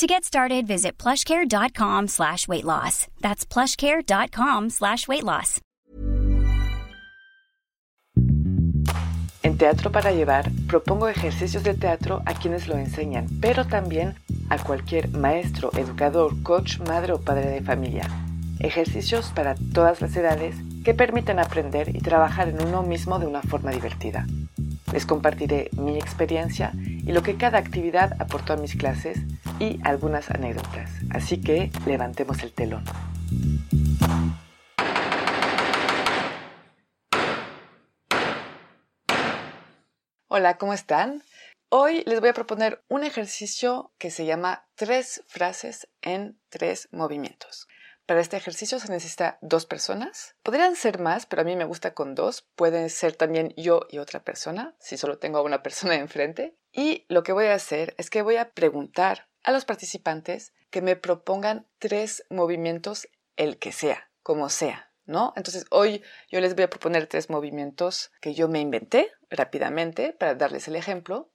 To get started, visit plushcare.com slash weight loss. That's plushcare.com slash weight loss. En Teatro para Llevar propongo ejercicios de teatro a quienes lo enseñan, pero también a cualquier maestro, educador, coach, madre o padre de familia. Ejercicios para todas las edades que permiten aprender y trabajar en uno mismo de una forma divertida. Les compartiré mi experiencia lo que cada actividad aportó a mis clases y algunas anécdotas. Así que levantemos el telón. Hola, ¿cómo están? Hoy les voy a proponer un ejercicio que se llama tres frases en tres movimientos. Para este ejercicio se necesita dos personas. Podrían ser más, pero a mí me gusta con dos. Pueden ser también yo y otra persona, si solo tengo a una persona enfrente. Y lo que voy a hacer es que voy a preguntar a los participantes que me propongan tres movimientos, el que sea, como sea, ¿no? Entonces hoy yo les voy a proponer tres movimientos que yo me inventé rápidamente para darles el ejemplo.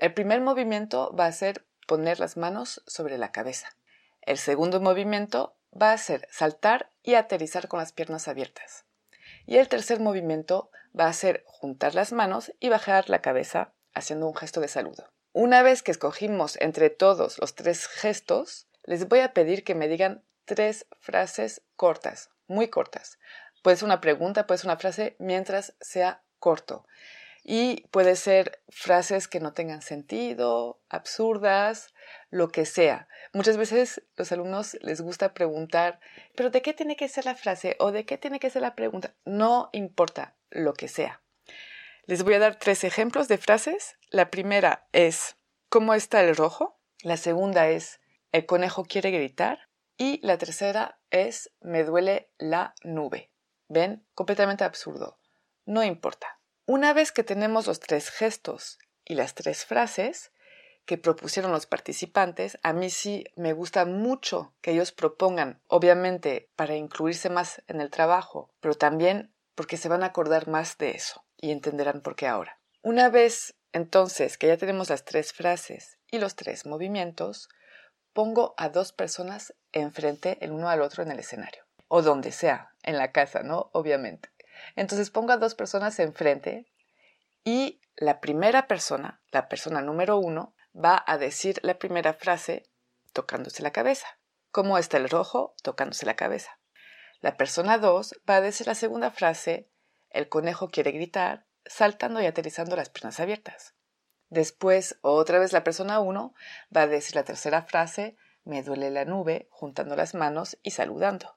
el primer movimiento va a ser poner las manos sobre la cabeza. El segundo movimiento va a ser saltar y aterrizar con las piernas abiertas. Y el tercer movimiento va a ser juntar las manos y bajar la cabeza haciendo un gesto de saludo. Una vez que escogimos entre todos los tres gestos, les voy a pedir que me digan tres frases cortas, muy cortas. Puede ser una pregunta, puede ser una frase mientras sea corto. Y puede ser frases que no tengan sentido, absurdas, lo que sea. Muchas veces los alumnos les gusta preguntar, pero ¿de qué tiene que ser la frase o de qué tiene que ser la pregunta? No importa lo que sea. Les voy a dar tres ejemplos de frases. La primera es, ¿cómo está el rojo? La segunda es, el conejo quiere gritar. Y la tercera es, me duele la nube. ¿Ven? Completamente absurdo. No importa. Una vez que tenemos los tres gestos y las tres frases que propusieron los participantes, a mí sí me gusta mucho que ellos propongan, obviamente para incluirse más en el trabajo, pero también porque se van a acordar más de eso y entenderán por qué ahora. Una vez entonces que ya tenemos las tres frases y los tres movimientos, pongo a dos personas enfrente el uno al otro en el escenario, o donde sea, en la casa, ¿no? Obviamente. Entonces pongo a dos personas enfrente y la primera persona, la persona número uno, va a decir la primera frase tocándose la cabeza. ¿Cómo está el rojo? Tocándose la cabeza. La persona dos va a decir la segunda frase, el conejo quiere gritar, saltando y aterrizando las piernas abiertas. Después, otra vez la persona uno va a decir la tercera frase, me duele la nube, juntando las manos y saludando.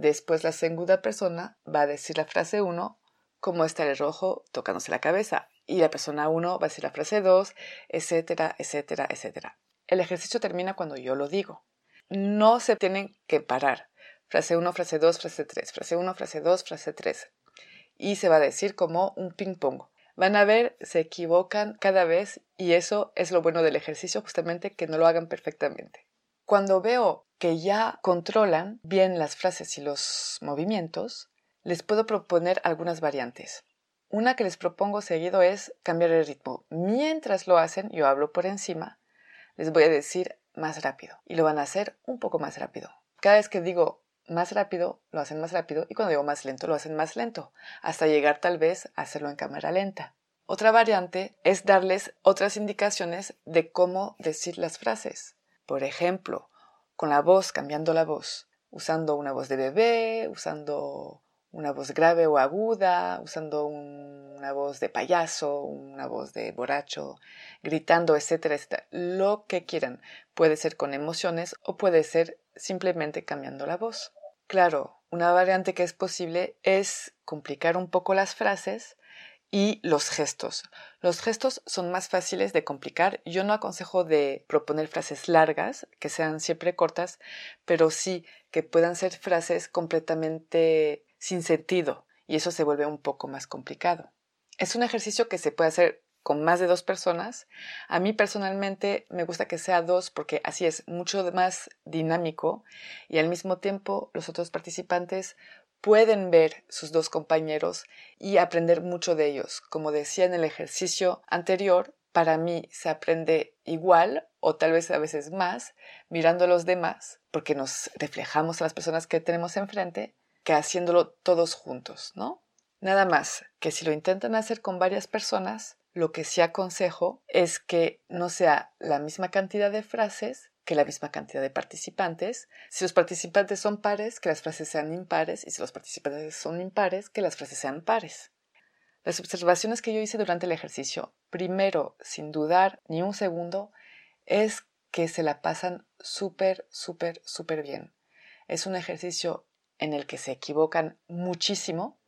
Después la segunda persona va a decir la frase 1, como está el rojo tocándose la cabeza. Y la persona 1 va a decir la frase 2, etcétera, etcétera, etcétera. El ejercicio termina cuando yo lo digo. No se tienen que parar. Frase 1, frase 2, frase 3. Frase 1, frase 2, frase 3. Y se va a decir como un ping-pong. Van a ver, se equivocan cada vez y eso es lo bueno del ejercicio, justamente que no lo hagan perfectamente. Cuando veo que ya controlan bien las frases y los movimientos, les puedo proponer algunas variantes. Una que les propongo seguido es cambiar el ritmo. Mientras lo hacen, yo hablo por encima, les voy a decir más rápido y lo van a hacer un poco más rápido. Cada vez que digo más rápido, lo hacen más rápido y cuando digo más lento, lo hacen más lento, hasta llegar tal vez a hacerlo en cámara lenta. Otra variante es darles otras indicaciones de cómo decir las frases. Por ejemplo, con la voz, cambiando la voz, usando una voz de bebé, usando una voz grave o aguda, usando una voz de payaso, una voz de borracho, gritando, etcétera, etcétera. Lo que quieran. Puede ser con emociones o puede ser simplemente cambiando la voz. Claro, una variante que es posible es complicar un poco las frases y los gestos. Los gestos son más fáciles de complicar. Yo no aconsejo de proponer frases largas, que sean siempre cortas, pero sí que puedan ser frases completamente sin sentido y eso se vuelve un poco más complicado. Es un ejercicio que se puede hacer con más de dos personas. A mí personalmente me gusta que sea dos porque así es mucho más dinámico y al mismo tiempo los otros participantes pueden ver sus dos compañeros y aprender mucho de ellos. Como decía en el ejercicio anterior, para mí se aprende igual o tal vez a veces más mirando a los demás porque nos reflejamos a las personas que tenemos enfrente que haciéndolo todos juntos, ¿no? Nada más que si lo intentan hacer con varias personas, lo que sí aconsejo es que no sea la misma cantidad de frases que la misma cantidad de participantes. Si los participantes son pares, que las frases sean impares, y si los participantes son impares, que las frases sean pares. Las observaciones que yo hice durante el ejercicio, primero, sin dudar ni un segundo, es que se la pasan súper, súper, súper bien. Es un ejercicio en el que se equivocan muchísimo,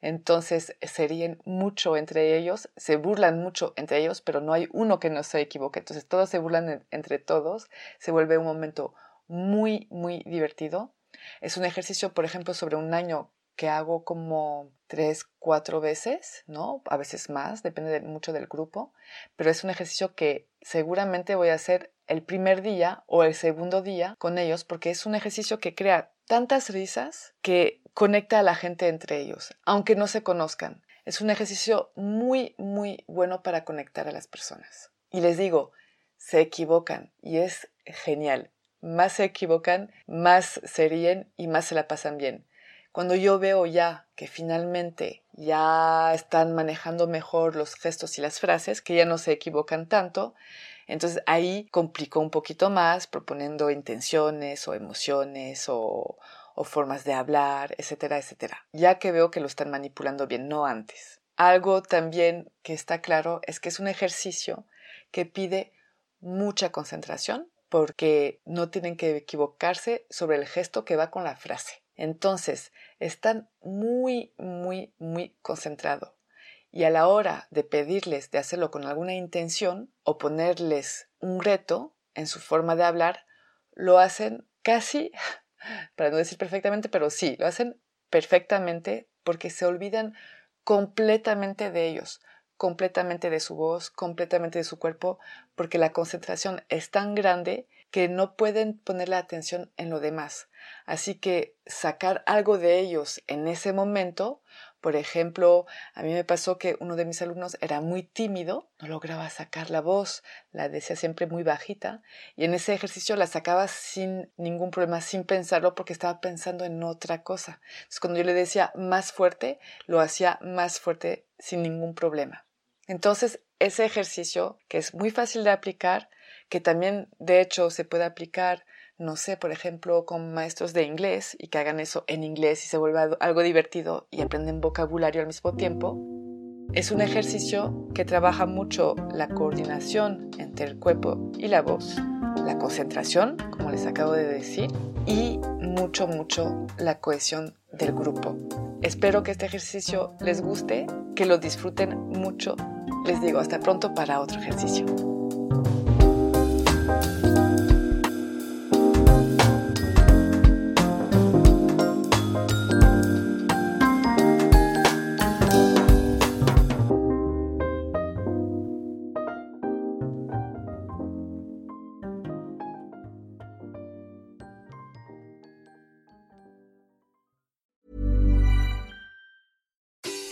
entonces se ríen mucho entre ellos, se burlan mucho entre ellos, pero no hay uno que no se equivoque. Entonces todos se burlan entre todos, se vuelve un momento muy, muy divertido. Es un ejercicio, por ejemplo, sobre un año que hago como tres, cuatro veces, ¿no? A veces más, depende mucho del grupo, pero es un ejercicio que seguramente voy a hacer el primer día o el segundo día con ellos porque es un ejercicio que crea tantas risas que conecta a la gente entre ellos, aunque no se conozcan. Es un ejercicio muy, muy bueno para conectar a las personas. Y les digo, se equivocan y es genial. Más se equivocan, más se ríen y más se la pasan bien. Cuando yo veo ya que finalmente ya están manejando mejor los gestos y las frases, que ya no se equivocan tanto, entonces ahí complicó un poquito más proponiendo intenciones o emociones o, o formas de hablar, etcétera, etcétera, ya que veo que lo están manipulando bien, no antes. Algo también que está claro es que es un ejercicio que pide mucha concentración porque no tienen que equivocarse sobre el gesto que va con la frase. Entonces, están muy, muy, muy concentrados. Y a la hora de pedirles de hacerlo con alguna intención o ponerles un reto en su forma de hablar, lo hacen casi para no decir perfectamente, pero sí, lo hacen perfectamente porque se olvidan completamente de ellos, completamente de su voz, completamente de su cuerpo, porque la concentración es tan grande que no pueden poner la atención en lo demás. Así que sacar algo de ellos en ese momento por ejemplo, a mí me pasó que uno de mis alumnos era muy tímido, no lograba sacar la voz, la decía siempre muy bajita, y en ese ejercicio la sacaba sin ningún problema, sin pensarlo, porque estaba pensando en otra cosa. Entonces, cuando yo le decía más fuerte, lo hacía más fuerte sin ningún problema. Entonces, ese ejercicio, que es muy fácil de aplicar, que también de hecho se puede aplicar no sé, por ejemplo, con maestros de inglés y que hagan eso en inglés y se vuelva algo divertido y aprenden vocabulario al mismo tiempo. Es un ejercicio que trabaja mucho la coordinación entre el cuerpo y la voz, la concentración, como les acabo de decir, y mucho, mucho la cohesión del grupo. Espero que este ejercicio les guste, que lo disfruten mucho. Les digo hasta pronto para otro ejercicio.